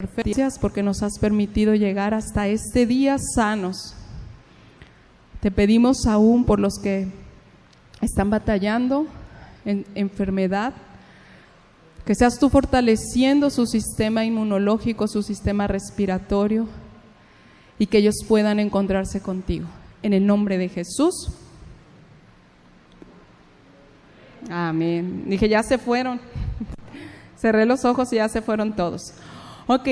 Gracias porque nos has permitido llegar hasta este día sanos. Te pedimos aún por los que están batallando en enfermedad, que seas tú fortaleciendo su sistema inmunológico, su sistema respiratorio y que ellos puedan encontrarse contigo. En el nombre de Jesús. Amén. Dije, ya se fueron. Cerré los ojos y ya se fueron todos. Ok,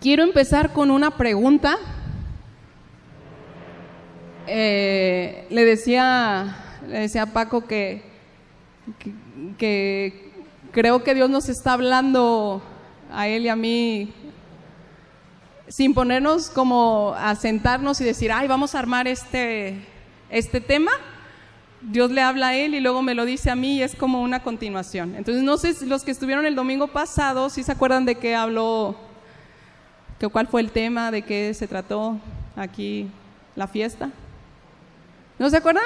quiero empezar con una pregunta. Eh, le decía, le decía a Paco que, que, creo que Dios nos está hablando a él y a mí sin ponernos como a sentarnos y decir, ay, vamos a armar este, este tema. Dios le habla a él y luego me lo dice a mí y es como una continuación. Entonces, no sé si los que estuvieron el domingo pasado, si se acuerdan de qué habló, que, cuál fue el tema, de qué se trató aquí la fiesta. ¿No se acuerdan?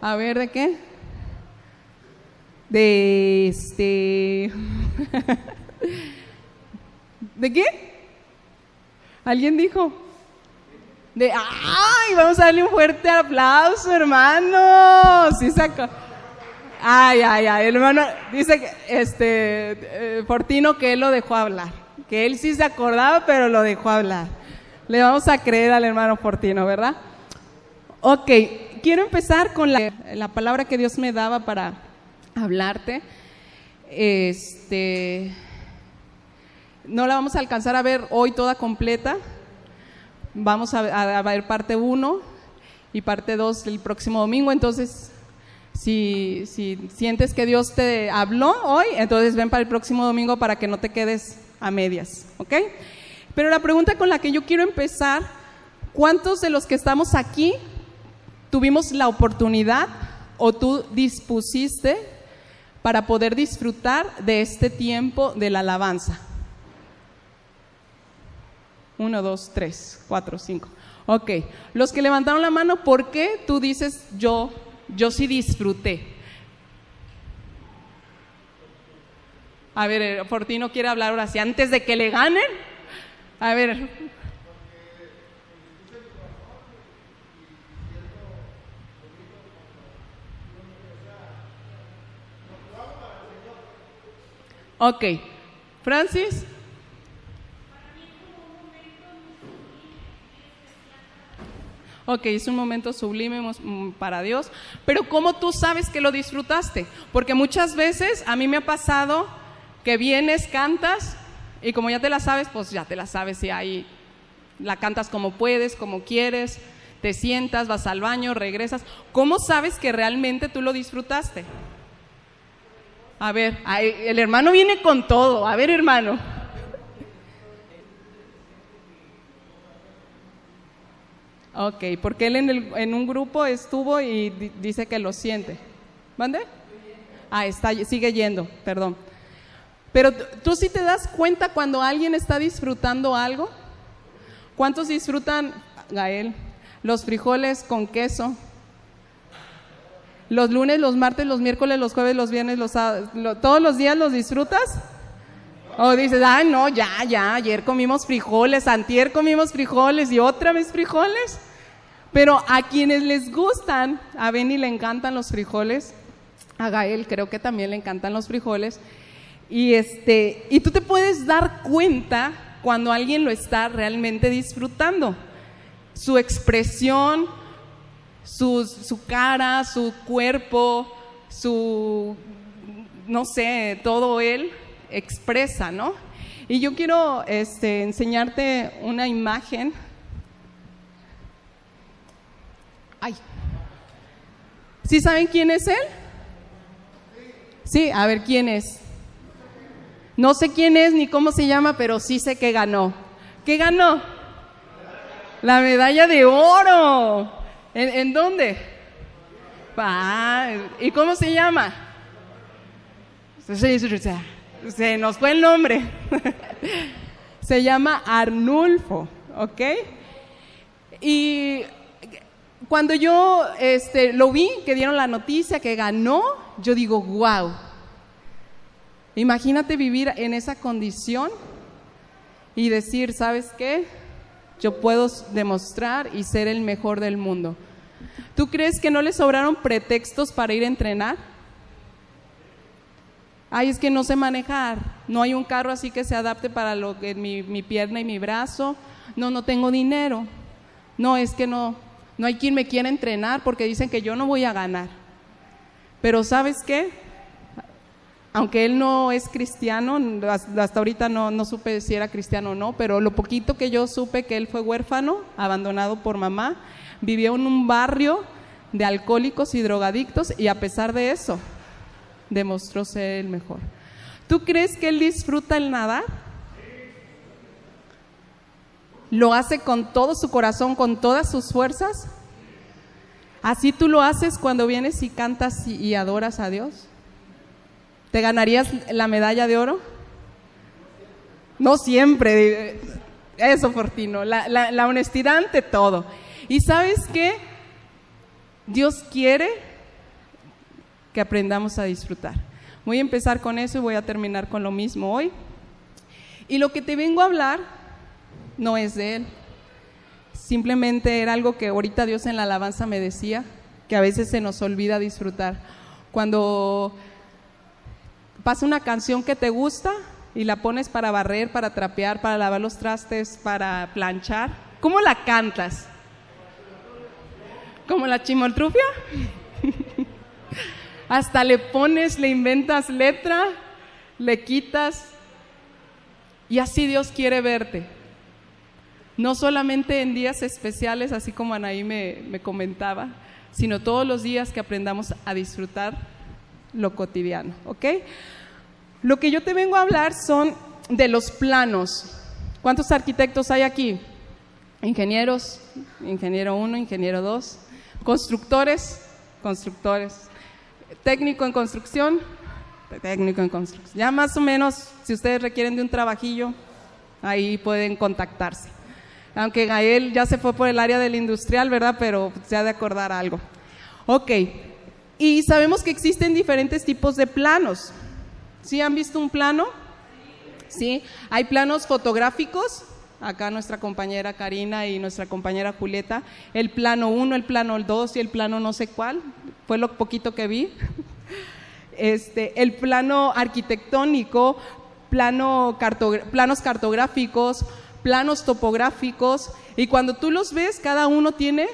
A ver, ¿de qué? De este... ¿De qué? ¿Alguien dijo? De, ¡ay! Vamos a darle un fuerte aplauso, hermano. Sí sacó. Ay, ay, ay. El hermano dice que, este, eh, Fortino que él lo dejó hablar. Que él sí se acordaba, pero lo dejó hablar. Le vamos a creer al hermano Fortino, ¿verdad? Ok, quiero empezar con la, la palabra que Dios me daba para hablarte. Este, no la vamos a alcanzar a ver hoy toda completa, Vamos a, ver parte 1 y parte 2 el próximo domingo. Entonces, si, si sientes que Dios te habló hoy, entonces ven para el próximo domingo para que no te quedes a medias. ¿Ok? Pero la pregunta con la que yo quiero empezar, ¿cuántos de los que estamos aquí tuvimos la oportunidad o tú dispusiste para poder disfrutar de este tiempo de la alabanza? Uno, dos, tres, cuatro, cinco. Ok, los que levantaron la mano, ¿por qué tú dices yo, yo sí disfruté? A ver, eh, Fortino quiere hablar ahora sí, antes de que le ganen. A ver. Ok, Francis. Ok, es un momento sublime mm, para Dios, pero ¿cómo tú sabes que lo disfrutaste? Porque muchas veces a mí me ha pasado que vienes, cantas, y como ya te la sabes, pues ya te la sabes y ahí la cantas como puedes, como quieres, te sientas, vas al baño, regresas. ¿Cómo sabes que realmente tú lo disfrutaste? A ver, el hermano viene con todo. A ver, hermano. Ok, porque él en, el, en un grupo estuvo y dice que lo siente. ¿Mande? Ah, está, sigue yendo, perdón. Pero tú sí te das cuenta cuando alguien está disfrutando algo. ¿Cuántos disfrutan, Gael, los frijoles con queso? Los lunes, los martes, los miércoles, los jueves, los viernes, los todos los días los disfrutas. O dices, ay, no, ya, ya, ayer comimos frijoles, antier comimos frijoles y otra vez frijoles. Pero a quienes les gustan, a Benny le encantan los frijoles, a Gael creo que también le encantan los frijoles. Y, este, y tú te puedes dar cuenta cuando alguien lo está realmente disfrutando. Su expresión, su, su cara, su cuerpo, su, no sé, todo él expresa, ¿no? Y yo quiero este, enseñarte una imagen. Ay. ¿Sí saben quién es él? Sí, a ver quién es. No sé quién es ni cómo se llama, pero sí sé que ganó. ¿Qué ganó? La medalla de oro. ¿En, dónde? Ah, ¿Y cómo se llama? Se nos fue el nombre. se llama Arnulfo, ¿ok? Y cuando yo este, lo vi, que dieron la noticia que ganó, yo digo, wow. Imagínate vivir en esa condición y decir, ¿sabes qué? Yo puedo demostrar y ser el mejor del mundo. ¿Tú crees que no le sobraron pretextos para ir a entrenar? Ay, es que no sé manejar, no hay un carro así que se adapte para lo que mi, mi pierna y mi brazo, no, no tengo dinero, no, es que no, no hay quien me quiera entrenar porque dicen que yo no voy a ganar. Pero ¿sabes qué? Aunque él no es cristiano, hasta ahorita no, no supe si era cristiano o no, pero lo poquito que yo supe que él fue huérfano, abandonado por mamá, vivió en un barrio de alcohólicos y drogadictos y a pesar de eso demostró ser el mejor. ¿Tú crees que él disfruta el nadar? ¿Lo hace con todo su corazón, con todas sus fuerzas? ¿Así tú lo haces cuando vienes y cantas y, adoras a Dios? ¿Te ganarías la medalla de oro? No siempre. Eso, Fortino. La, la honestidad ante todo. ¿Y sabes qué? Dios quiere que aprendamos a disfrutar. Voy a empezar con eso y voy a terminar con lo mismo hoy. Y lo que te vengo a hablar no es de Él. Simplemente era algo que ahorita Dios en la alabanza me decía, que a veces se nos olvida disfrutar. Cuando pasa una canción que te gusta y la pones para barrer, para trapear, para lavar los trastes, para planchar, ¿cómo la cantas? ¿Como la chimoltrufia? Hasta le pones, le inventas letra, le quitas. Y así Dios quiere verte. No solamente en días especiales, así como Anaí me, me comentaba, sino todos los días que aprendamos a disfrutar lo cotidiano. ¿Ok? Lo que yo te vengo a hablar son de los planos. ¿Cuántos arquitectos hay aquí? Ingenieros, ingeniero 1, ingeniero 2, constructores, constructores, técnico en construcción, técnico en construcción. Ya más o menos, si ustedes requieren de un trabajillo, ahí pueden contactarse. Aunque Gael ya se fue por el área del industrial, ¿verdad? Pero se ha de acordar algo. Ok, y sabemos que existen diferentes tipos de planos. ¿Sí han visto un plano? Sí, hay planos fotográficos, acá nuestra compañera Karina y nuestra compañera Julieta, el plano 1, el plano 2 y el plano no sé cuál, fue lo poquito que vi. Este, el plano arquitectónico, plano planos cartográficos, planos topográficos, y cuando tú los ves, cada uno tiene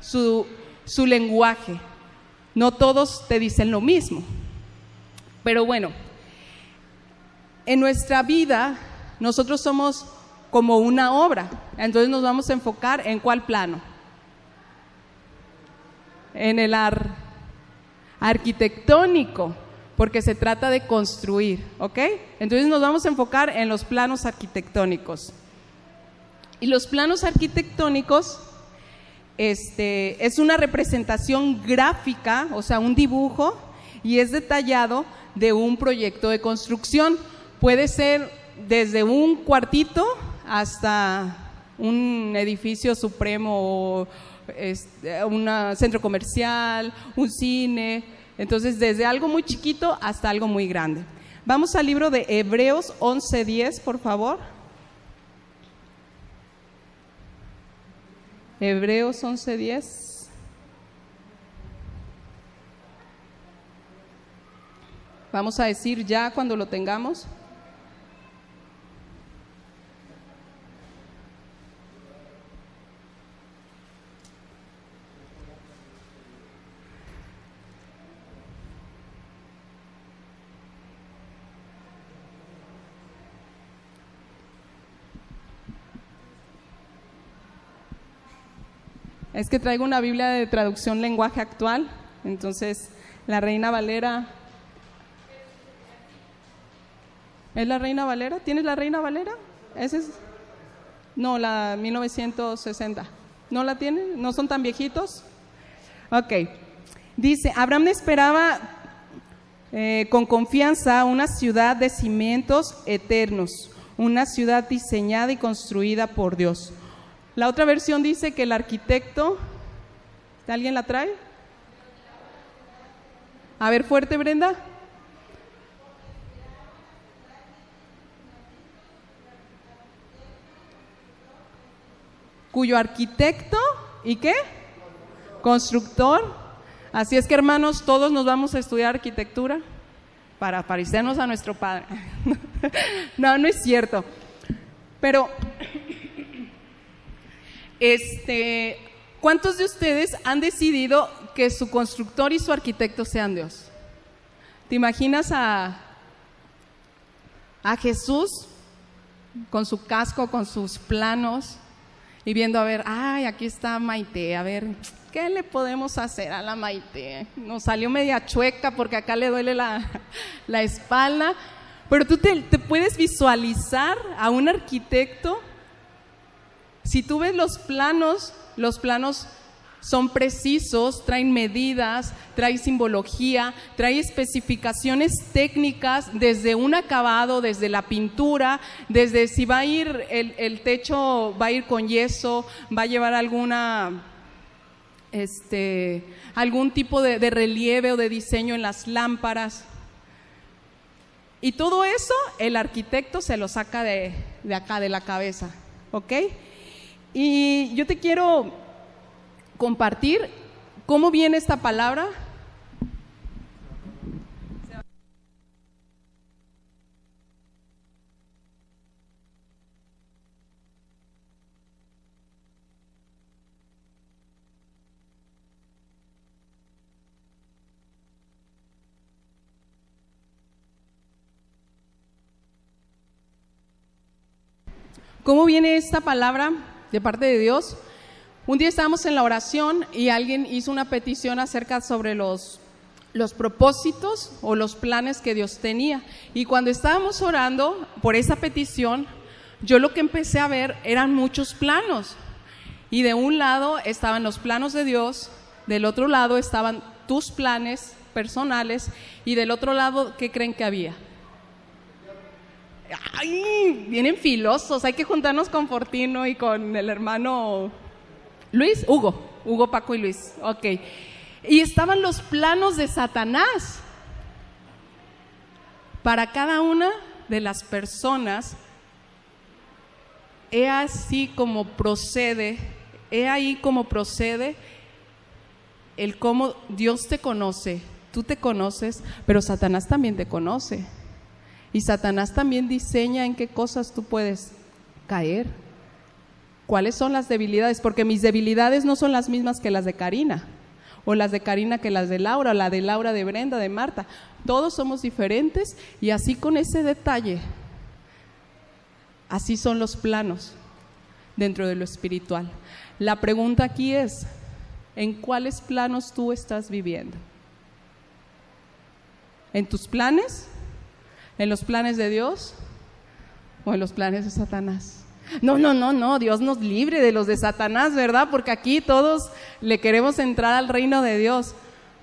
su, su lenguaje. No todos te dicen lo mismo. Pero bueno, en nuestra vida nosotros somos como una obra. Entonces nos vamos a enfocar en cuál plano. En el arquitectónico, porque se trata de construir, ¿ok? Entonces nos vamos a enfocar en los planos arquitectónicos. Y los planos arquitectónicos este, es una representación gráfica, o sea, un dibujo, y es detallado de un proyecto de construcción. Puede ser desde un cuartito hasta un edificio supremo, un centro comercial, un cine. Entonces, desde algo muy chiquito hasta algo muy grande. Vamos al libro de Hebreos 11:10, por favor. Hebreos 11:10. Vamos a decir ya cuando lo tengamos. Es que traigo una Biblia de traducción lenguaje actual, entonces la Reina Valera. ¿Es la Reina Valera? ¿Tienes la Reina Valera? ¿Ese es? No, la 1960. ¿No la tienen? ¿No son tan viejitos? Ok. Dice, Abraham esperaba eh, con confianza una ciudad de cimientos eternos, una ciudad diseñada y construida por Dios la otra versión dice que el arquitecto, ¿alguien la trae? A ver, fuerte, Brenda. cuyo arquitecto y qué? Constructor. Así es que hermanos, todos nos vamos a estudiar arquitectura para parecernos a nuestro Padre. no, no es cierto. Pero, este, ¿cuántos de ustedes han decidido que su constructor y su arquitecto sean Dios? ¿Te imaginas a, Jesús con su casco, con sus planos y viendo a ver, ay, aquí está Maite, a ver, ¿qué le podemos hacer a la Maite? Nos salió media chueca porque acá le duele la, espalda, pero tú te puedes visualizar a un arquitecto, si tú ves los planos, los planos son precisos, traen medidas, traen simbología, traen especificaciones técnicas desde un acabado, desde la pintura, desde si va a ir el, techo, va a ir con yeso, va a llevar alguna este, algún tipo de, relieve o de diseño en las lámparas. Y todo eso el arquitecto se lo saca de, de acá, de la cabeza, ¿ok? Y yo te quiero compartir cómo viene esta palabra. ¿Cómo viene esta palabra de parte de Dios? Un día estábamos en la oración y alguien hizo una petición acerca sobre los, los propósitos o los planes que Dios tenía. Y cuando estábamos orando por esa petición, yo lo que empecé a ver eran muchos planos. Y de un lado estaban los planos de Dios, del otro lado estaban tus planes personales y del otro lado, ¿qué creen que había? Ay, vienen filosos, hay que juntarnos con Fortino y con el hermano Luis, Hugo, Hugo, Paco y Luis, ok. Y estaban los planos de Satanás para cada una de las personas. He así como procede, he ahí como procede el cómo Dios te conoce, tú te conoces, pero Satanás también te conoce. Y Satanás también diseña en qué cosas tú puedes caer cuáles son las debilidades, porque mis debilidades no son las mismas que las de Karina, o las de Karina que las de Laura, o la de Laura, de Brenda, de Marta. Todos somos diferentes y así con ese detalle, así son los planos dentro de lo espiritual. La pregunta aquí es, ¿en cuáles planos tú estás viviendo? ¿En tus planes? ¿En los planes de Dios? ¿O en los planes de Satanás? No, no, no, no, Dios nos libre de los de Satanás, ¿verdad? Porque aquí todos le queremos entrar al reino de Dios.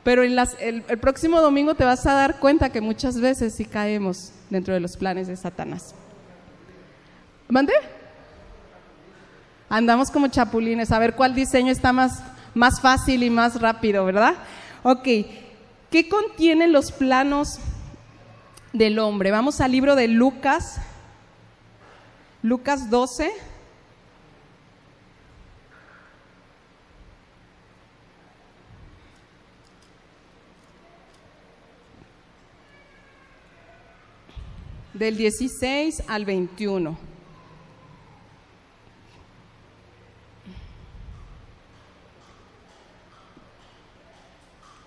Pero el, próximo domingo te vas a dar cuenta que muchas veces sí caemos dentro de los planes de Satanás. ¿Mande? Andamos como chapulines, a ver cuál diseño está más, más fácil y más rápido, ¿verdad? Ok, ¿qué contienen los planos del hombre? Vamos al libro de Lucas, Lucas 12. del 16 al 21.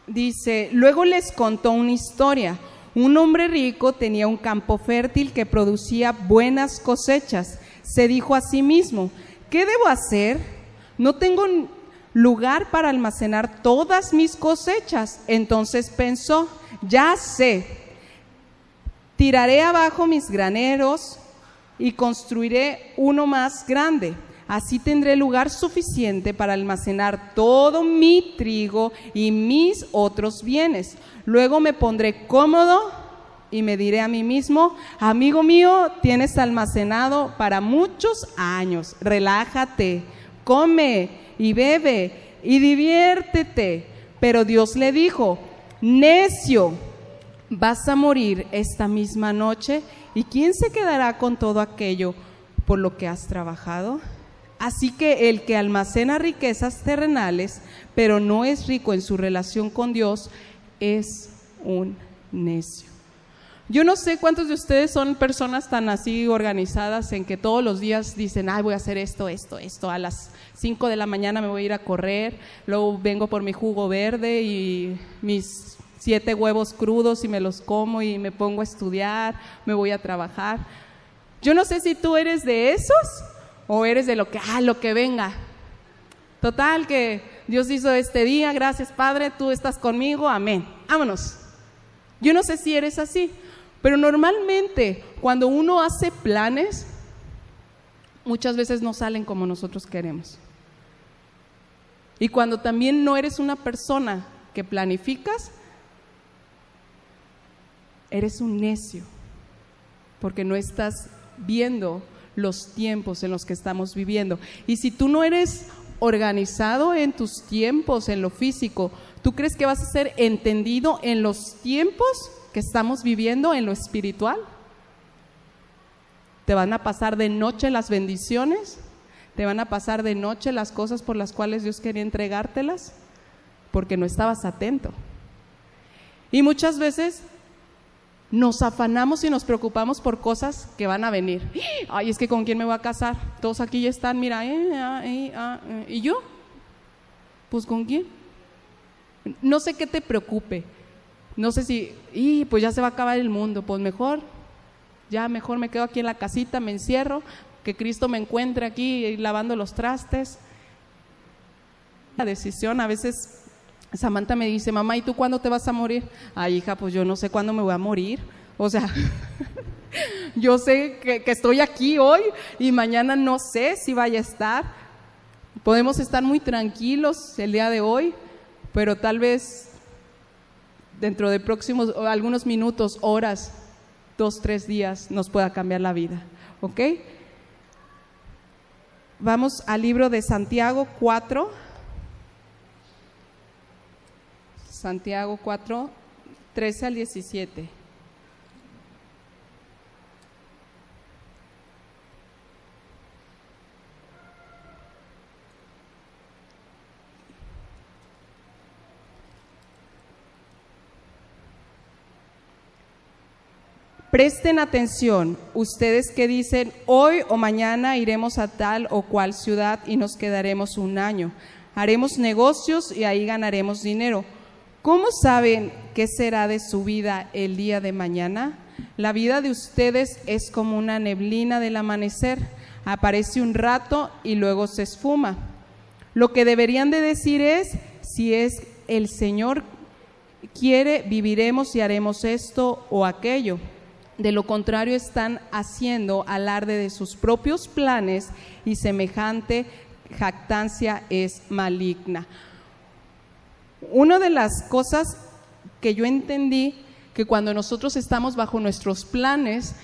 Dice, luego les contó una historia un hombre rico tenía un campo fértil que producía buenas cosechas. Se dijo a sí mismo, ¿qué debo hacer? No tengo lugar para almacenar todas mis cosechas. Entonces pensó, ya sé, tiraré abajo mis graneros y construiré uno más grande. Así tendré lugar suficiente para almacenar todo mi trigo y mis otros bienes. Luego me pondré cómodo y me diré a mí mismo, amigo mío, tienes almacenado para muchos años, relájate, come y bebe y diviértete. Pero Dios le dijo, necio, vas a morir esta misma noche y ¿quién se quedará con todo aquello por lo que has trabajado? Así que el que almacena riquezas terrenales, pero no es rico en su relación con Dios, es un necio. Yo no sé cuántos de ustedes son personas tan así organizadas en que todos los días dicen, ay, voy a hacer esto, esto, esto, a las 5 de la mañana me voy a ir a correr, luego vengo por mi jugo verde y mis siete huevos crudos y me los como y me pongo a estudiar, me voy a trabajar. Yo no sé si tú eres de esos o eres de lo que, ah, lo que venga. Total, que Dios hizo este día, gracias Padre, tú estás conmigo, amén. Vámonos. Yo no sé si eres así, pero normalmente cuando uno hace planes, muchas veces no salen como nosotros queremos. Y cuando también no eres una persona que planificas, eres un necio, porque no estás viendo los tiempos en los que estamos viviendo. Y si tú no eres organizado en tus tiempos, en lo físico, ¿tú crees que vas a ser entendido en los tiempos que estamos viviendo en lo espiritual? ¿Te van a pasar de noche las bendiciones? ¿Te van a pasar de noche las cosas por las cuales Dios quería entregártelas? Porque no estabas atento. Y muchas veces nos afanamos y nos preocupamos por cosas que van a venir. Ay, es que con quién me voy a casar. Todos aquí ya están, mira, eh, ah, eh, ah, eh. ¿y yo? Pues con quién. No sé qué te preocupe, no sé si, y pues ya se va a acabar el mundo, pues mejor, ya mejor me quedo aquí en la casita, me encierro, que Cristo me encuentre aquí lavando los trastes. La decisión, a veces Samantha me dice, mamá, ¿y tú cuándo te vas a morir? Ay, hija, pues yo no sé cuándo me voy a morir. O sea, yo sé que, que estoy aquí hoy y mañana no sé si vaya a estar. Podemos estar muy tranquilos el día de hoy, pero tal vez dentro de próximos, algunos minutos, horas, dos, tres días, nos pueda cambiar la vida. ¿Ok? Vamos al libro de Santiago 4. Santiago 4, 13 al 17. Presten atención, ustedes que dicen, hoy o mañana iremos a tal o cual ciudad y nos quedaremos un año. Haremos negocios y ahí ganaremos dinero. ¿Cómo saben qué será de su vida el día de mañana? La vida de ustedes es como una neblina del amanecer. Aparece un rato y luego se esfuma. Lo que deberían de decir es, si es el Señor quiere, viviremos y haremos esto o aquello. De lo contrario, están haciendo alarde de sus propios planes y semejante jactancia es maligna. Una de las cosas que yo entendí que cuando nosotros estamos bajo nuestros planes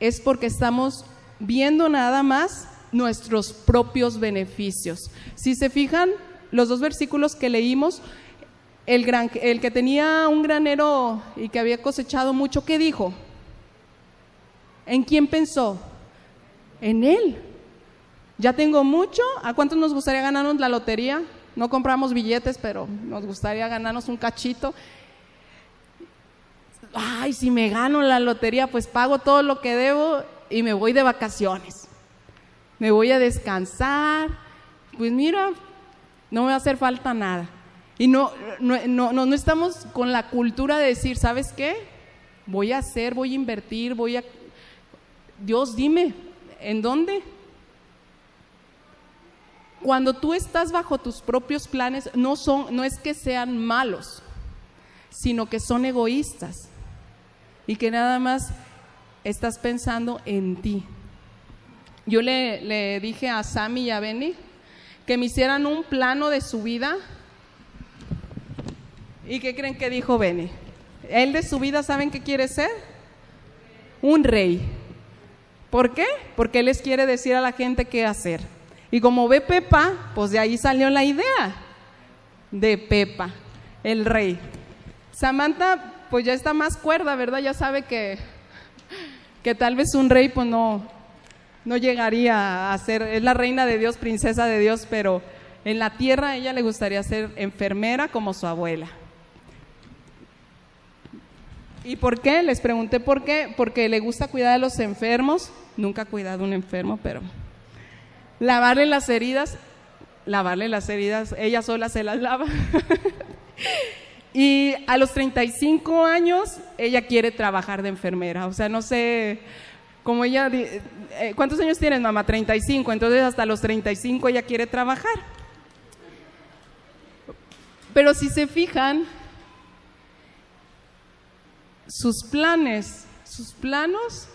es porque estamos viendo nada más nuestros propios beneficios. Si se fijan, los dos versículos que leímos, el, gran, el que tenía un granero y que había cosechado mucho, ¿qué dijo? ¿En quién pensó? En Él. Ya tengo mucho. ¿A cuántos nos gustaría ganarnos la lotería? No compramos billetes, pero nos gustaría ganarnos un cachito. Ay, si me gano la lotería, pues pago todo lo que debo y me voy de vacaciones. Me voy a descansar. Pues mira, no me va a hacer falta nada. Y no, no, no, no estamos con la cultura de decir, ¿sabes qué? Voy a hacer, voy a invertir, voy a Dios, dime, ¿en dónde? Cuando tú estás bajo tus propios planes, no, son, no es que sean malos, sino que son egoístas y que nada más estás pensando en ti. Yo le, dije a Sammy y a Benny que me hicieran un plano de su vida. ¿Y qué creen que dijo Benny? Él de su vida, ¿saben qué quiere ser? Un rey. ¿Por qué? Porque Él les quiere decir a la gente qué hacer. Y como ve Pepa, pues de ahí salió la idea de Pepa, el rey. Samantha, pues ya está más cuerda, ¿verdad? Ya sabe que, que tal vez un rey, pues no, no llegaría a ser, es la reina de Dios, princesa de Dios, pero en la tierra a ella le gustaría ser enfermera como su abuela. ¿Y por qué? Les pregunté por qué. Porque le gusta cuidar de los enfermos. Nunca ha cuidado un enfermo, pero lavarle las heridas, lavarle las heridas, ella sola se las lava. y a los 35 años ella quiere trabajar de enfermera. O sea, no sé, como ella, eh, ¿cuántos años tienes mamá? 35, entonces hasta los 35 ella quiere trabajar. Pero si se fijan, sus planes, sus planos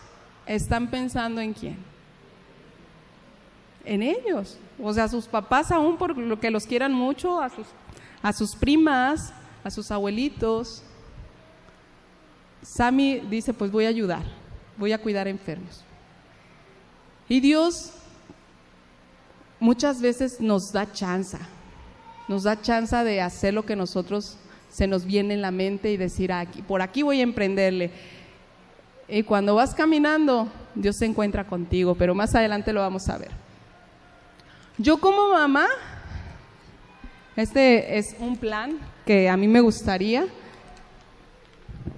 están pensando en quién? En ellos. O sea, sus papás aún por lo que los quieran mucho, a sus, a sus primas, a sus abuelitos. Sammy dice, pues voy a ayudar, voy a cuidar enfermos. Y Dios muchas veces nos da chance, nos da chance de hacer lo que nosotros se nos viene en la mente y decir, aquí, por aquí voy a emprenderle. Y cuando vas caminando, Dios se encuentra contigo, pero más adelante lo vamos a ver. Yo como mamá, este es un plan que a mí me gustaría.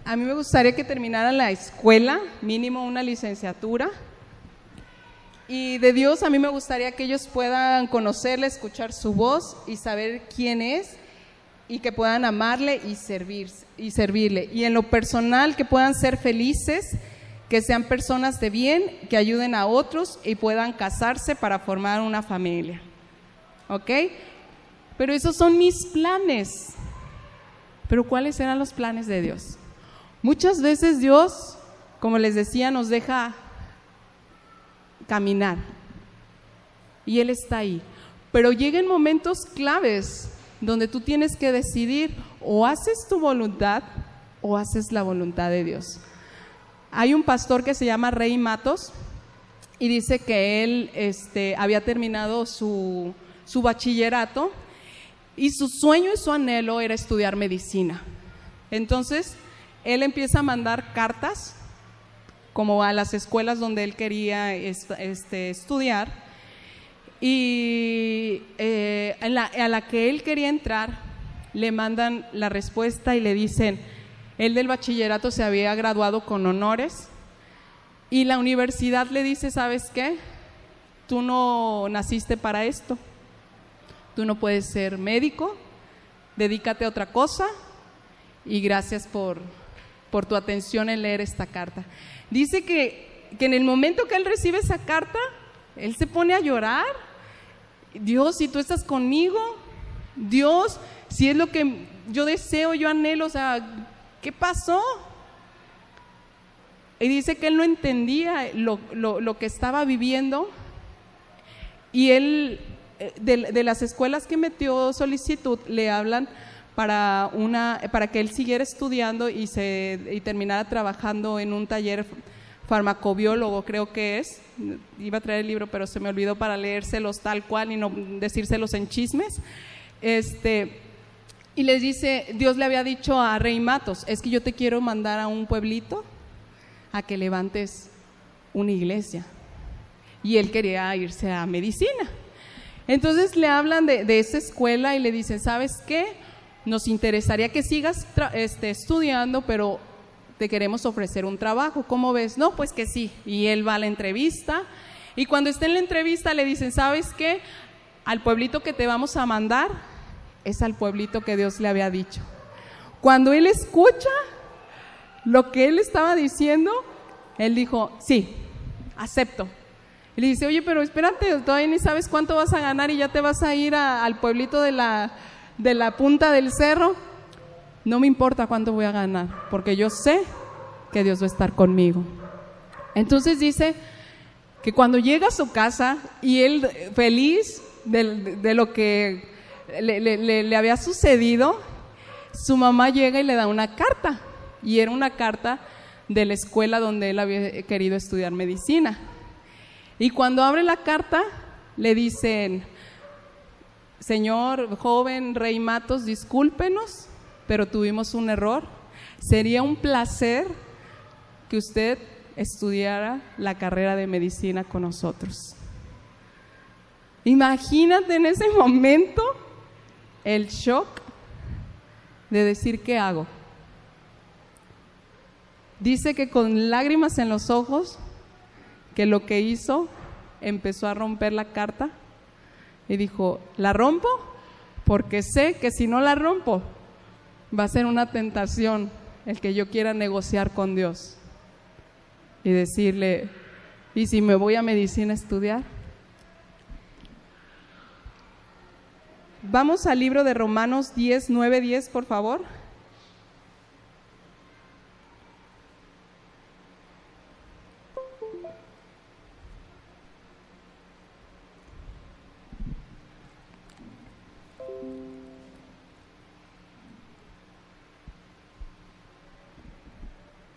A mí me gustaría que terminara la escuela, mínimo una licenciatura. Y de Dios a mí me gustaría que ellos puedan conocerle, escuchar su voz y saber quién es y que puedan amarle y, servir, y servirle. Y en lo personal, que puedan ser felices, que sean personas de bien, que ayuden a otros y puedan casarse para formar una familia. ¿Ok? Pero esos son mis planes. Pero ¿cuáles eran los planes de Dios? Muchas veces Dios, como les decía, nos deja caminar. Y Él está ahí. Pero llegan momentos claves donde tú tienes que decidir o haces tu voluntad o haces la voluntad de Dios. Hay un pastor que se llama Rey Matos y dice que él este, había terminado su, su bachillerato y su sueño y su anhelo era estudiar medicina. Entonces, él empieza a mandar cartas como a las escuelas donde él quería este, estudiar y eh, a la que él quería entrar, le mandan la respuesta y le dicen, él del bachillerato se había graduado con honores y la universidad le dice, ¿sabes qué? Tú no naciste para esto, tú no puedes ser médico, dedícate a otra cosa y gracias por, por tu atención en leer esta carta. Dice que, que en el momento que él recibe esa carta, él se pone a llorar Dios, si tú estás conmigo, Dios, si es lo que yo deseo, yo anhelo, o sea, ¿qué pasó? Y dice que él no entendía lo, que estaba viviendo. Y él, eh, de, las escuelas que metió solicitud, le hablan para, una, para que él siguiera estudiando y, se, y terminara trabajando en un taller farmacobiólogo creo que es, iba a traer el libro pero se me olvidó para leérselos tal cual y no decírselos en chismes, este, y les dice, Dios le había dicho a Rey Matos, es que yo te quiero mandar a un pueblito a que levantes una iglesia. Y él quería irse a medicina. Entonces le hablan de, de esa escuela y le dicen, ¿sabes qué? Nos interesaría que sigas este, estudiando, pero te queremos ofrecer un trabajo. ¿Cómo ves? No, pues que sí. Y él va a la entrevista. Y cuando está en la entrevista le dicen, ¿sabes qué? Al pueblito que te vamos a mandar es al pueblito que Dios le había dicho. Cuando él escucha lo que él estaba diciendo, él dijo, sí, acepto. Y le dice, oye, pero espérate, todavía ni sabes cuánto vas a ganar y ya te vas a ir al pueblito de la, de la punta del cerro no me importa cuánto voy a ganar, porque yo sé que Dios va a estar conmigo. Entonces dice que cuando llega a su casa y él feliz de, lo que le, había sucedido, su mamá llega y le da una carta. Y era una carta de la escuela donde él había querido estudiar medicina. Y cuando abre la carta, le dicen, señor joven Rey Matos, discúlpenos, pero tuvimos un error. Sería un placer que usted estudiara la carrera de medicina con nosotros. Imagínate en ese momento el shock de decir, ¿qué hago? Dice que con lágrimas en los ojos, que lo que hizo, empezó a romper la carta y dijo, ¿la rompo? Porque sé que si no la rompo, va a ser una tentación el que yo quiera negociar con Dios y decirle, ¿y si me voy a medicina a estudiar? Vamos al libro de Romanos 10, 9, 10, por favor.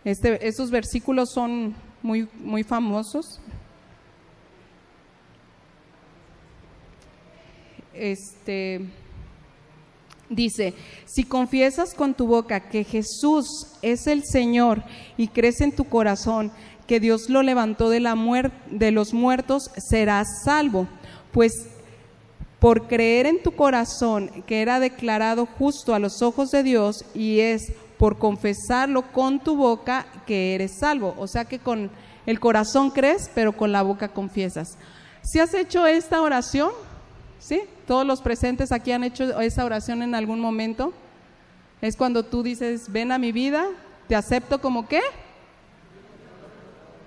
Este, estos versículos son muy, muy famosos. Este dice, si confiesas con tu boca que Jesús es el Señor y crees en tu corazón que Dios lo levantó de, la de los muertos, serás salvo. Pues por creer en tu corazón que era declarado justo a los ojos de Dios y es por confesarlo con tu boca que eres salvo. O sea que con el corazón crees, pero con la boca confiesas. Si has hecho esta oración, ¿sí? Todos los presentes aquí han hecho esa oración en algún momento. Es cuando tú dices, ven a mi vida, te acepto como qué?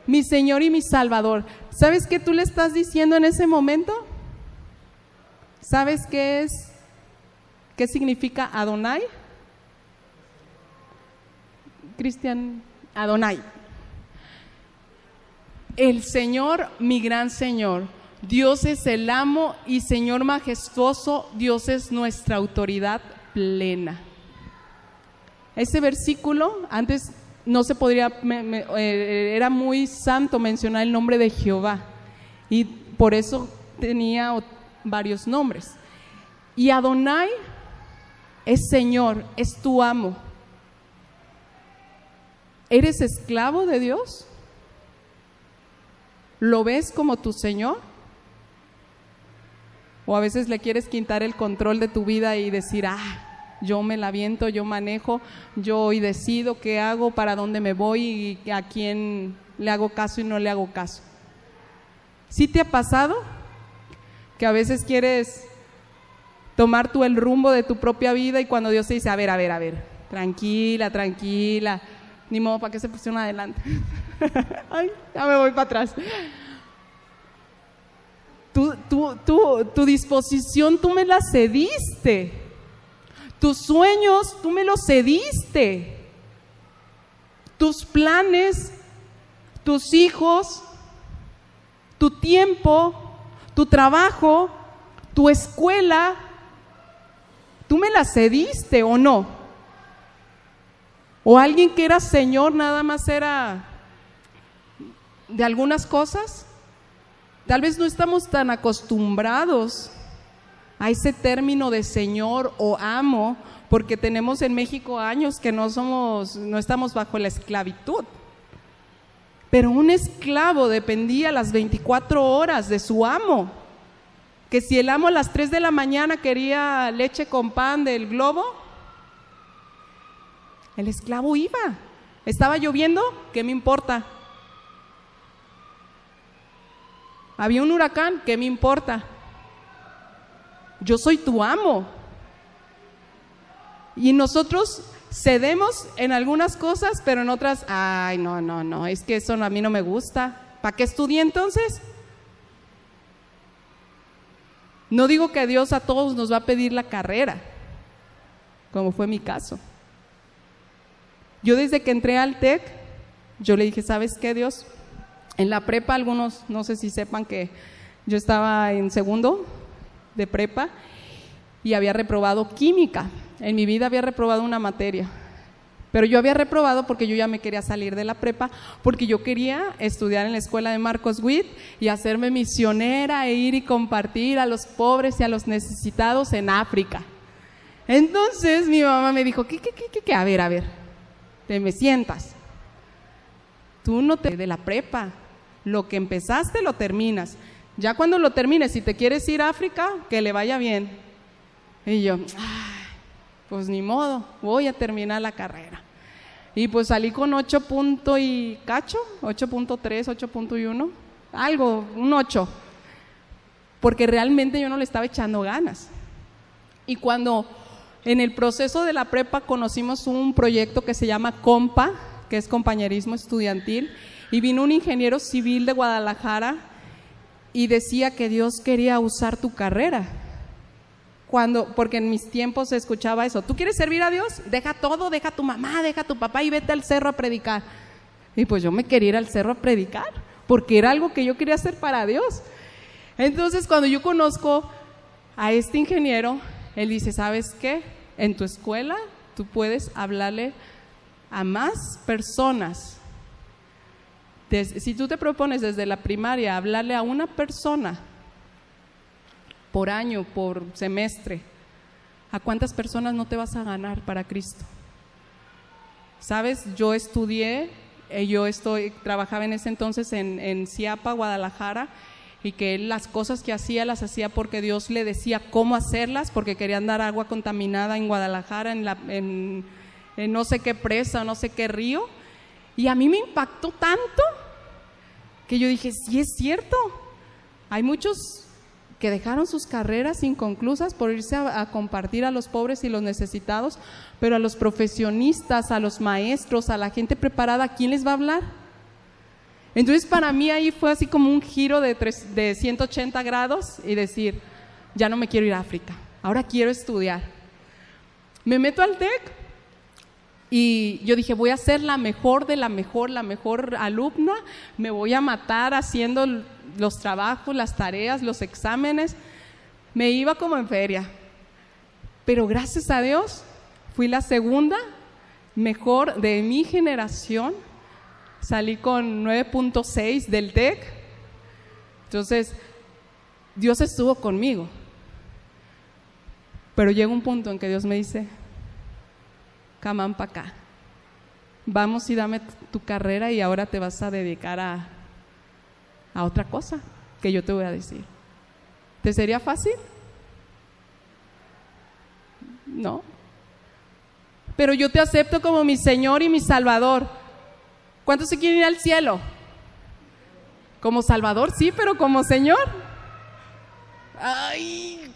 Mi Señor y mi Salvador. ¿Sabes qué tú le estás diciendo en ese momento? ¿Sabes qué es? ¿Qué significa Adonai? Cristian Adonai. El Señor, mi gran Señor. Dios es el amo y Señor majestuoso, Dios es nuestra autoridad plena. Ese versículo, antes no se podría, eh, era muy santo mencionar el nombre de Jehová y por eso tenía varios nombres. Y Adonai es Señor, es tu amo. ¿Eres esclavo de Dios? ¿Lo ves como tu Señor? O a veces le quieres quitar el control de tu vida y decir, ah, yo me la viento, yo manejo, yo hoy decido qué hago, para dónde me voy y a quién le hago caso y no le hago caso. ¿Sí te ha pasado que a veces quieres tomar tú el rumbo de tu propia vida y cuando Dios te dice, a ver, a ver, a ver, tranquila, tranquila, ni modo, ¿para qué se pusieron adelante? Ay, ya me voy para atrás. Tu, tu disposición tú me la cediste. Tus sueños tú me los cediste. Tus planes, tus hijos, tu tiempo, tu trabajo, tu escuela, tú me la cediste o no. O alguien que era Señor nada más era de algunas cosas. Tal vez no estamos tan acostumbrados a ese término de Señor o amo, porque tenemos en México años que no somos, no estamos bajo la esclavitud. Pero un esclavo dependía las 24 horas de su amo. Que si el amo a las 3 de la mañana quería leche con pan del globo, el esclavo iba. Estaba lloviendo, ¿qué me importa? Había un huracán, ¿qué me importa? Yo soy tu amo. Y nosotros cedemos en algunas cosas, pero en otras, ay, no, no, no, es que eso a mí no me gusta. ¿Para qué estudié entonces? No digo que Dios a todos nos va a pedir la carrera, como fue mi caso. Yo desde que entré al TEC, yo le dije, ¿sabes qué, Dios? En la prepa, algunos, no sé si sepan que yo estaba en segundo de prepa y había reprobado química. En mi vida había reprobado una materia. Pero yo había reprobado porque yo ya me quería salir de la prepa, porque yo quería estudiar en la escuela de Marcos Witt y hacerme misionera e ir y compartir a los pobres y a los necesitados en África. Entonces mi mamá me dijo, ¿qué, qué, qué, qué? A ver, a ver, te me sientas. tú no te de la prepa, lo que empezaste lo terminas. Ya cuando lo termines, si te quieres ir a África, que le vaya bien. Y yo, pues ni modo, voy a terminar la carrera. Y pues salí con 8 puntos y cacho, 8.3, 8.1, algo, un 8. Porque realmente yo no le estaba echando ganas. Y cuando en el proceso de la prepa conocimos un proyecto que se llama COMPA, que es compañerismo estudiantil, y vino un ingeniero civil de Guadalajara y decía que Dios quería usar tu carrera. Cuando, porque en mis tiempos se escuchaba eso, ¿tú quieres servir a Dios? Deja todo, deja a tu mamá, deja a tu papá y vete al cerro a predicar. Y pues yo me quería ir al cerro a predicar, porque era algo que yo quería hacer para Dios. Entonces cuando yo conozco a este ingeniero, él dice, ¿sabes qué? En tu escuela tú puedes hablarle a más personas. Si tú te propones desde la primaria hablarle a una persona por año, por semestre, ¿a cuántas personas no te vas a ganar para Cristo? Sabes, yo estudié, eh, yo estoy, trabajaba en ese entonces en, en Ciapa, Guadalajara, y que él las cosas que hacía las hacía porque Dios le decía cómo hacerlas, porque querían dar agua contaminada en Guadalajara, en, la, en, en no sé qué presa, no sé qué río. Y a mí me impactó tanto que yo dije, sí es cierto, hay muchos que dejaron sus carreras inconclusas por irse a, compartir a los pobres y los necesitados, pero a los profesionistas, a los maestros, a la gente preparada, ¿quién les va a hablar? Entonces para mí ahí fue así como un giro de, de 180 grados y decir, ya no me quiero ir a África, ahora quiero estudiar. Me meto al TEC y yo dije, voy a ser la mejor de la mejor, la mejor alumna, me voy a matar haciendo los trabajos, las tareas, los exámenes. Me iba como en feria. Pero gracias a Dios fui la segunda mejor de mi generación. Salí con 9.6 del TEC. Entonces, Dios estuvo conmigo. Pero llega un punto en que Dios me dice, para acá. Vamos y dame tu carrera y ahora te vas a dedicar a, a otra cosa que yo te voy a decir. ¿Te sería fácil? No. Pero yo te acepto como mi Señor y mi Salvador. ¿Cuántos se quieren ir al cielo? Como Salvador, sí, pero como Señor. Ay.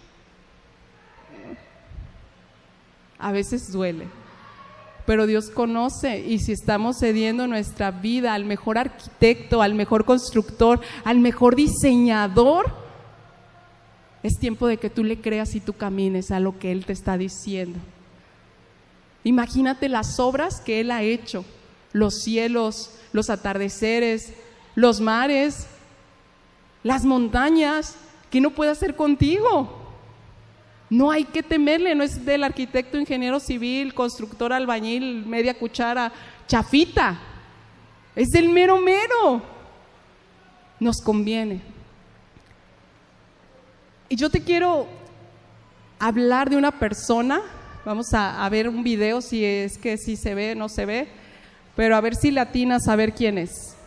A veces duele pero Dios conoce y si estamos cediendo nuestra vida al mejor arquitecto, al mejor constructor, al mejor diseñador, es tiempo de que tú le creas y tú camines a lo que Él te está diciendo. Imagínate las obras que Él ha hecho, los cielos, los atardeceres, los mares, las montañas, que no puede hacer contigo. No hay que temerle, no es del arquitecto, ingeniero civil, constructor, albañil, media cuchara, chafita. Es del mero mero. Nos conviene. Y yo te quiero hablar de una persona. Vamos a, ver un video si es que si se ve, no se ve. Pero a ver si latinas a ver quién es.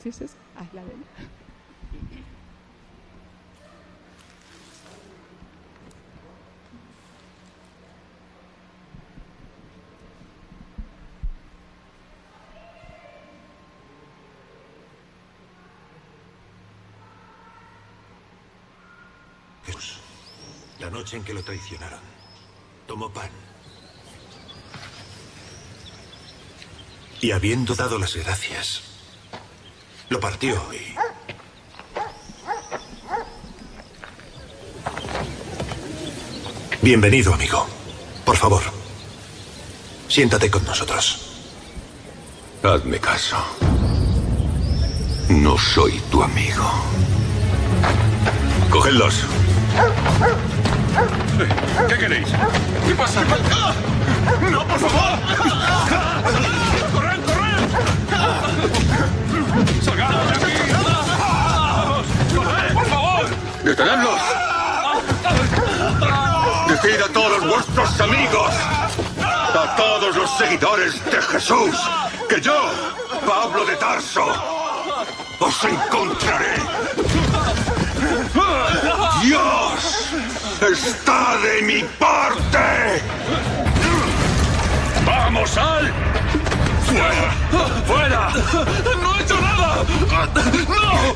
¿Sí es la La noche en que lo traicionaron, tomó pan. Y habiendo dado las gracias, lo partió y... Bienvenido, amigo. Por favor, siéntate con nosotros. Hazme caso. No soy tu amigo. Cogedlos. ¿Qué queréis? ¿Qué pasa? ¡No, por favor! ¡Corred, corred! ¡Salgamos de aquí! ¡Corred, por favor! ¡Detenedlos! Decid a todos vuestros amigos, a todos los seguidores de Jesús, que yo Pablo de Tarso. Os encontraré. Dios está de mi parte. ¡Vamos, Sal! ¡Fuera! ¡Fuera! ¡No he hecho nada! ¡No!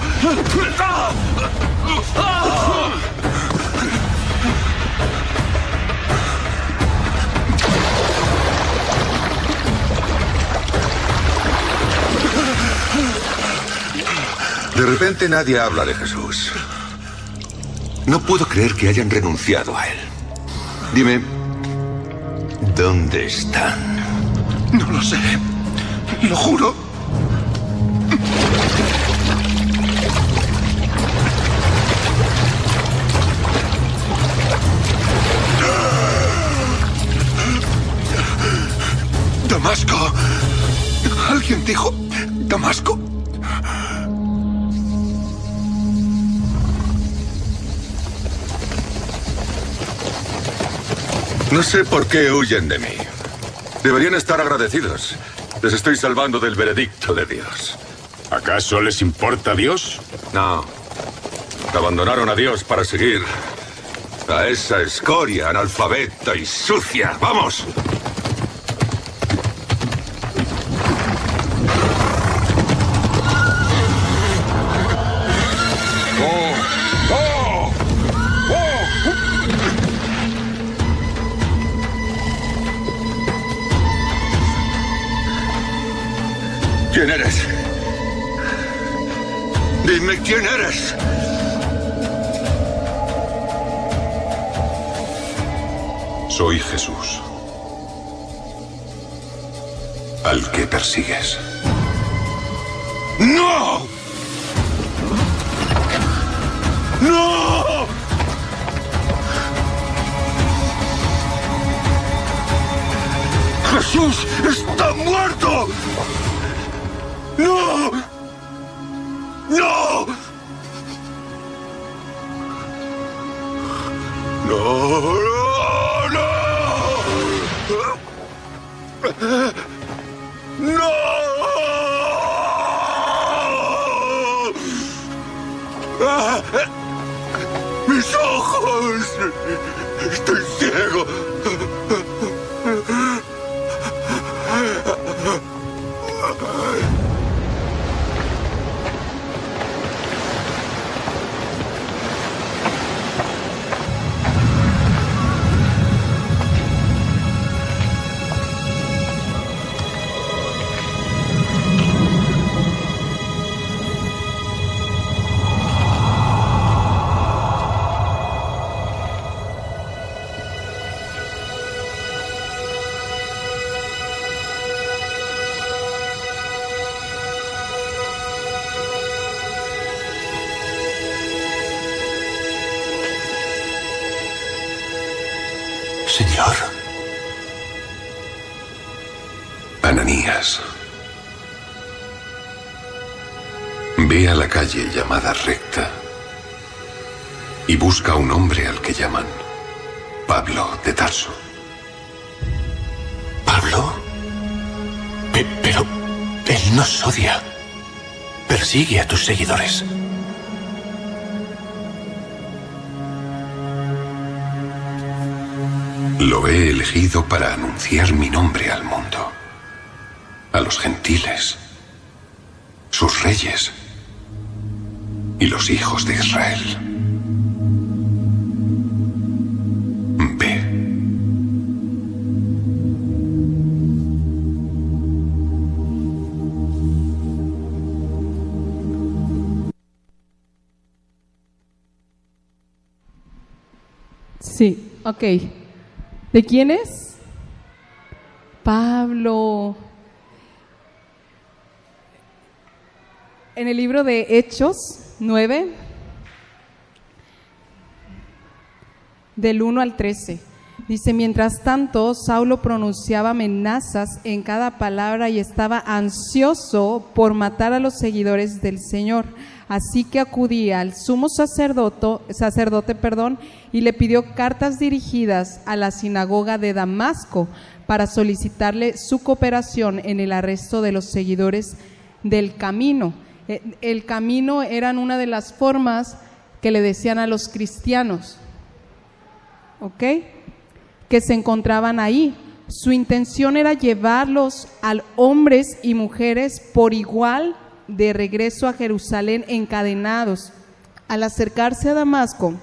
De repente nadie habla de Jesús. No puedo creer que hayan renunciado a él. Dime, ¿dónde están? No lo sé. Lo juro. Damasco. ¿Alguien dijo Damasco? No sé por qué huyen de mí. Deberían estar agradecidos. Les estoy salvando del veredicto de Dios. ¿Acaso les importa Dios? No. Abandonaron a Dios para seguir a esa escoria analfabeta y sucia. ¡Vamos! ¡No! ¡No! ¡Jesús está muerto! ¡No! ¡No! ¡No! ¡No! ¡No! ¡Mis ojos! ¡Estoy ciego! Recta y busca un hombre al que llaman Pablo de Tarso. ¿Pablo? Pe- pero él nos odia. Persigue a tus seguidores. Lo he elegido para anunciar mi nombre al mundo, a los gentiles, sus reyes y los hijos de Israel. Ve. Sí, ok. ¿De quién es? Pablo. En el libro de Hechos 9, del 1 al 13, dice, mientras tanto, Saulo pronunciaba amenazas en cada palabra y estaba ansioso por matar a los seguidores del Señor. Así que acudía al sumo sacerdote, sacerdote perdón, y le pidió cartas dirigidas a la sinagoga de Damasco para solicitarle su cooperación en el arresto de los seguidores del camino. Eh, El camino eran una de las formas que le decían a los cristianos, ¿ok? Que se encontraban ahí. Su intención era llevarlos a hombres y mujeres por igual de regreso a Jerusalén encadenados. Al acercarse a Damasco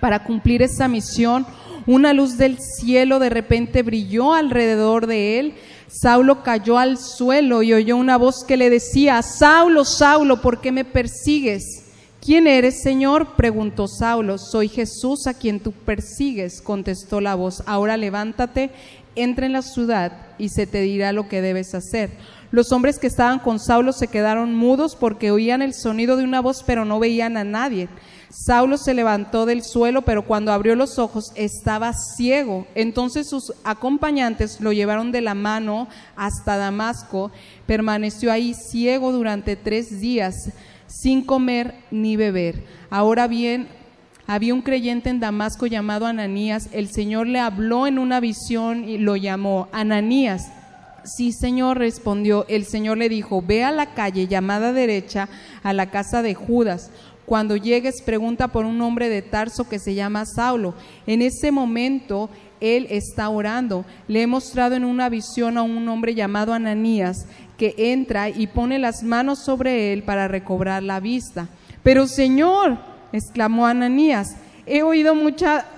para cumplir esa misión, una luz del cielo de repente brilló alrededor de él. Saulo cayó al suelo y oyó una voz que le decía, Saulo, Saulo, ¿por qué me persigues? ¿Quién eres, Señor? preguntó Saulo. Soy Jesús a quien tú persigues, contestó la voz. Ahora levántate, entra en la ciudad y se te dirá lo que debes hacer. Los hombres que estaban con Saulo se quedaron mudos porque oían el sonido de una voz, pero no veían a nadie. Saulo se levantó del suelo, pero cuando abrió los ojos estaba ciego. Entonces sus acompañantes lo llevaron de la mano hasta Damasco. Permaneció ahí ciego durante tres días, sin comer ni beber. Ahora bien, había un creyente en Damasco llamado Ananías. El Señor le habló en una visión y lo llamó Ananías. Sí, Señor, respondió. El Señor le dijo, ve a la calle llamada derecha, a la casa de Judas. Cuando llegues, pregunta por un hombre de Tarso que se llama Saulo. En ese momento, él está orando. Le he mostrado en una visión a un hombre llamado Ananías que entra y pone las manos sobre él para recobrar la vista. Pero Señor, exclamó Ananías, he oído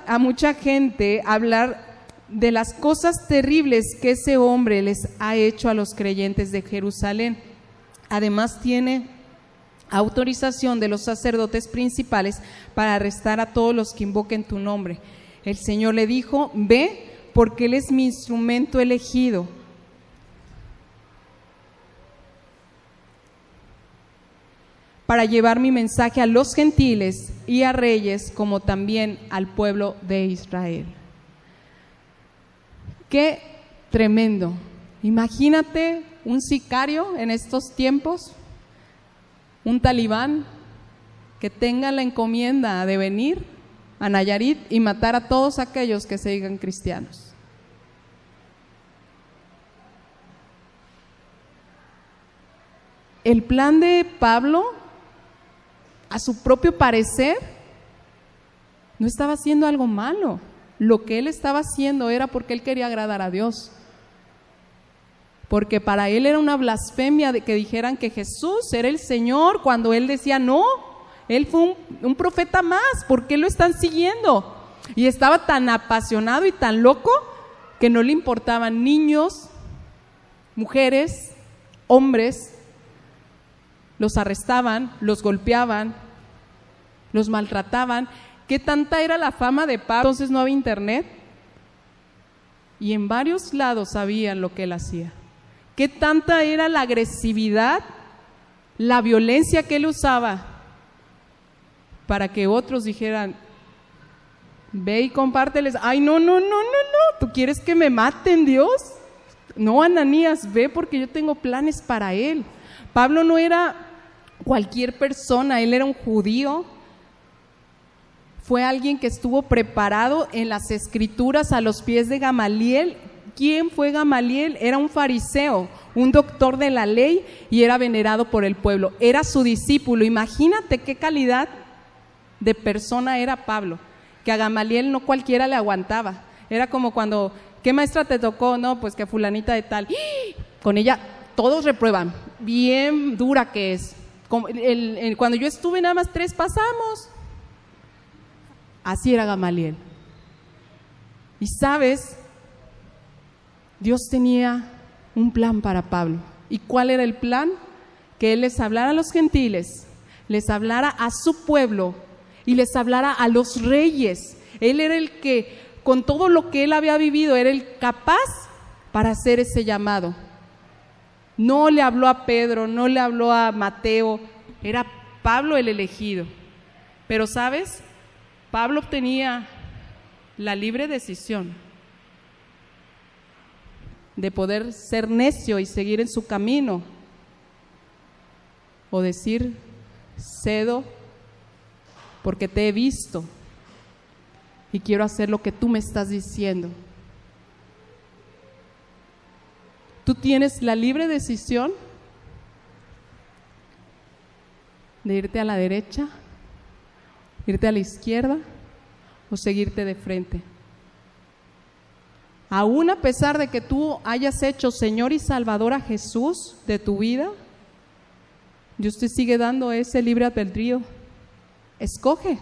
a mucha gente hablar de las cosas terribles que ese hombre les ha hecho a los creyentes de Jerusalén. Además tiene autorización de los sacerdotes principales para arrestar a todos los que invoquen tu nombre. El Señor le dijo, ve porque Él es mi instrumento elegido. para llevar mi mensaje a los gentiles y a reyes, como también al pueblo de Israel. Qué tremendo. Imagínate un sicario en estos tiempos un talibán que tenga la encomienda de venir a Nayarit y matar a todos aquellos que se digan cristianos. El plan de Pablo, a su propio parecer, no estaba haciendo algo malo. Lo que él estaba haciendo era porque él quería agradar a Dios porque para él era una blasfemia de que dijeran que Jesús era el Señor cuando él decía, no, él fue un, un, profeta más, ¿por qué lo están siguiendo? Y estaba tan apasionado y tan loco que no le importaban niños, mujeres, hombres, los arrestaban, los golpeaban, los maltrataban. ¿Qué tanta era la fama de Pablo? Entonces no había internet. Y en varios lados sabían lo que él hacía qué tanta era la agresividad, la violencia que él usaba para que otros dijeran, ve y compárteles, ay, no, no, no, no, no, tú quieres que me maten, Dios. No, Ananías, ve porque yo tengo planes para él. Pablo no era cualquier persona, él era un judío. Fue alguien que estuvo preparado en las escrituras a los pies de Gamaliel ¿Quién fue Gamaliel? Era un fariseo, un doctor de la ley y era venerado por el pueblo. Era su discípulo. Imagínate qué calidad de persona era Pablo, que a Gamaliel no cualquiera le aguantaba. Era como cuando, ¿qué maestra te tocó? No, pues que fulanita de tal. ¡Ah! Con ella todos reprueban, bien dura que es. Cuando yo estuve nada más tres pasamos. Así era Gamaliel. Y sabes, Dios tenía un plan para Pablo. ¿Y cuál era el plan? Que él les hablara a los gentiles, les hablara a su pueblo y les hablara a los reyes. Él era el que, con todo lo que él había vivido, era el capaz para hacer ese llamado. No le habló a Pedro, no le habló a Mateo, era Pablo el elegido. Pero sabes, Pablo tenía la libre decisión de poder ser necio y seguir en su camino. O decir, cedo porque te he visto y quiero hacer lo que tú me estás diciendo. Tú tienes la libre decisión de irte a la derecha, irte a la izquierda o seguirte de frente. Aún a pesar de que tú hayas hecho Señor y Salvador a Jesús de tu vida, Dios te sigue dando ese libre albedrío. Escoge.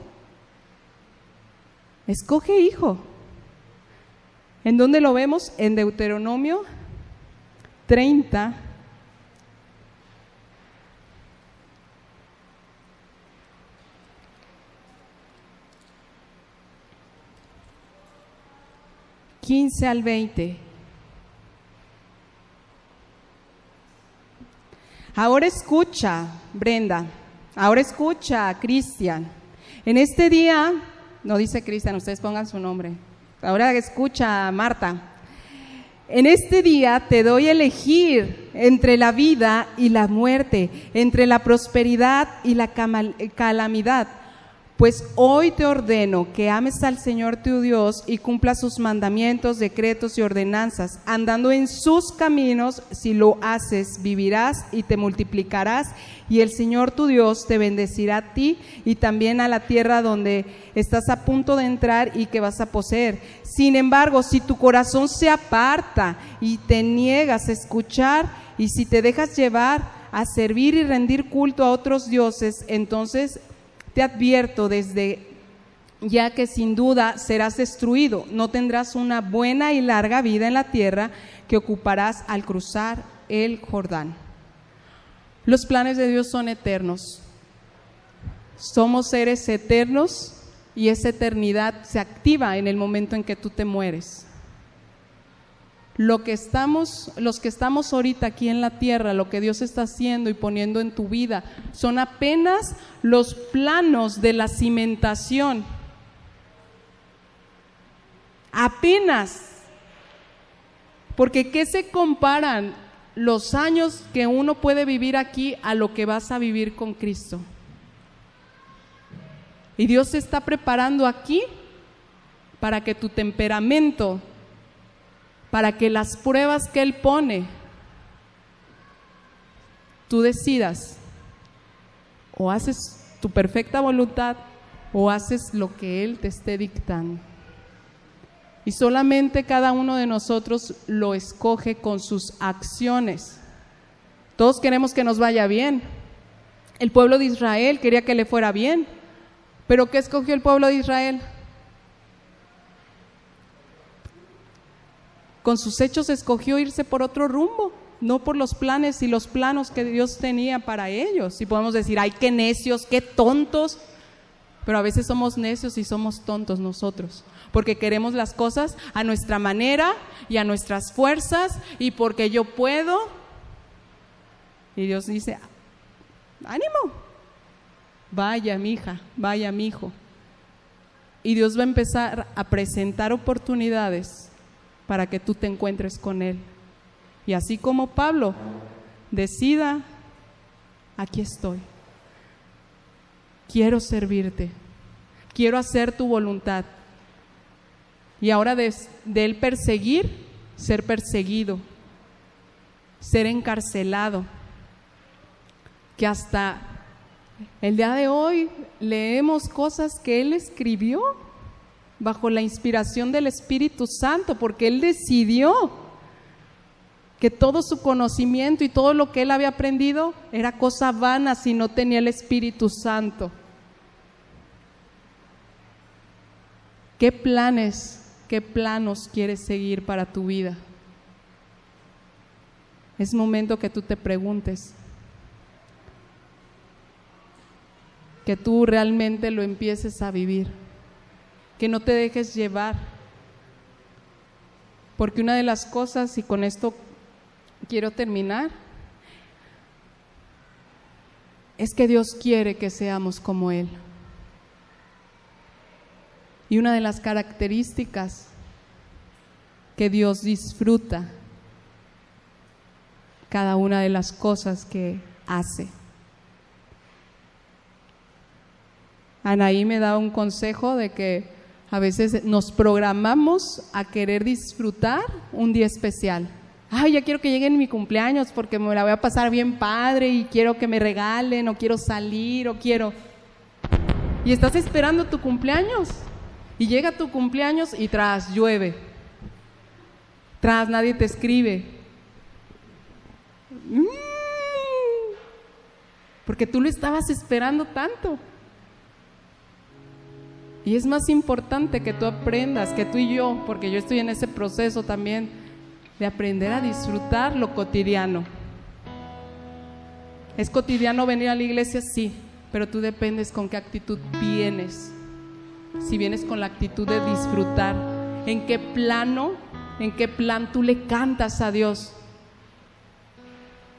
Escoge hijo. ¿En dónde lo vemos? En Deuteronomio 30. Quince al veinte. Ahora escucha, Brenda. Ahora escucha, Cristian. En este día, no dice Cristian, ustedes pongan su nombre. Ahora escucha, Marta. En este día te doy a elegir entre la vida y la muerte, entre la prosperidad y la calamidad. Pues hoy te ordeno que ames al Señor tu Dios y cumplas sus mandamientos, decretos y ordenanzas, andando en sus caminos. Si lo haces, vivirás y te multiplicarás, y el Señor tu Dios te bendecirá a ti y también a la tierra donde estás a punto de entrar y que vas a poseer. Sin embargo, si tu corazón se aparta y te niegas a escuchar, y si te dejas llevar a servir y rendir culto a otros dioses, entonces te advierto desde ya que sin duda serás destruido, no tendrás una buena y larga vida en la tierra que ocuparás al cruzar el Jordán. Los planes de Dios son eternos. Somos seres eternos y esa eternidad se activa en el momento en que tú te mueres lo que estamos, los que estamos ahorita aquí en la tierra, lo que Dios está haciendo y poniendo en tu vida, son apenas los planos de la cimentación. Apenas. Porque ¿qué se comparan los años que uno puede vivir aquí a lo que vas a vivir con Cristo? Y Dios se está preparando aquí para que tu temperamento para que las pruebas que Él pone, tú decidas o haces tu perfecta voluntad o haces lo que Él te esté dictando. Y solamente cada uno de nosotros lo escoge con sus acciones. Todos queremos que nos vaya bien. El pueblo de Israel quería que le fuera bien. Pero ¿qué escogió el pueblo de Israel? Con sus hechos escogió irse por otro rumbo, no por los planes y los planos que Dios tenía para ellos. Y podemos decir, ay, qué necios, qué tontos, pero a veces somos necios y somos tontos nosotros, porque queremos las cosas a nuestra manera y a nuestras fuerzas y porque yo puedo. Y Dios dice, ánimo, vaya mi hija, vaya mi hijo. Y Dios va a empezar a presentar oportunidades para que tú te encuentres con Él. Y así como Pablo decida, aquí estoy. Quiero servirte. Quiero hacer tu voluntad. Y ahora de, él perseguir, ser perseguido, ser encarcelado. Que hasta el día de hoy leemos cosas que él escribió bajo la inspiración del Espíritu Santo, porque Él decidió que todo su conocimiento y todo lo que Él había aprendido era cosa vana si no tenía el Espíritu Santo. ¿Qué planes, qué planos quieres seguir para tu vida? Es momento que tú te preguntes, que tú realmente lo empieces a vivir que no te dejes llevar. Porque una de las cosas, y con esto quiero terminar, es que Dios quiere que seamos como Él. Y una de las características que Dios disfruta cada una de las cosas que hace. Anaí me da un consejo de que a veces nos programamos a querer disfrutar un día especial. ay, ya quiero que lleguen mi cumpleaños porque me la voy a pasar bien padre y quiero que me regalen o quiero salir o quiero... Y estás esperando tu cumpleaños. Y llega tu cumpleaños y tras llueve. Tras nadie te escribe. Mm. Porque tú lo estabas esperando tanto. Y es más importante que tú aprendas, que tú y yo, porque yo estoy en ese proceso también, de aprender a disfrutar lo cotidiano. ¿Es cotidiano venir a la iglesia? Sí, pero tú dependes con qué actitud vienes. Si vienes con la actitud de disfrutar, en qué plano, en qué plan tú le cantas a Dios.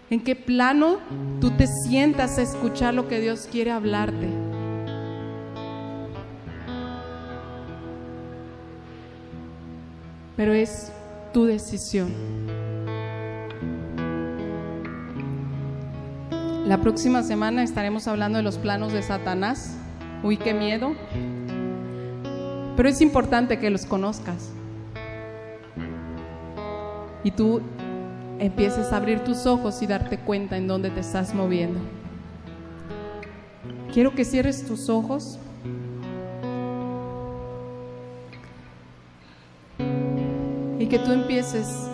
En qué plano tú te sientas a escuchar lo que Dios quiere hablarte. Pero es tu decisión. La próxima semana estaremos hablando de los planos de Satanás. Uy, qué miedo. Pero es importante que los conozcas. Y tú empieces a abrir tus ojos y darte cuenta en dónde te estás moviendo. Quiero que cierres tus ojos. Y que tú empieces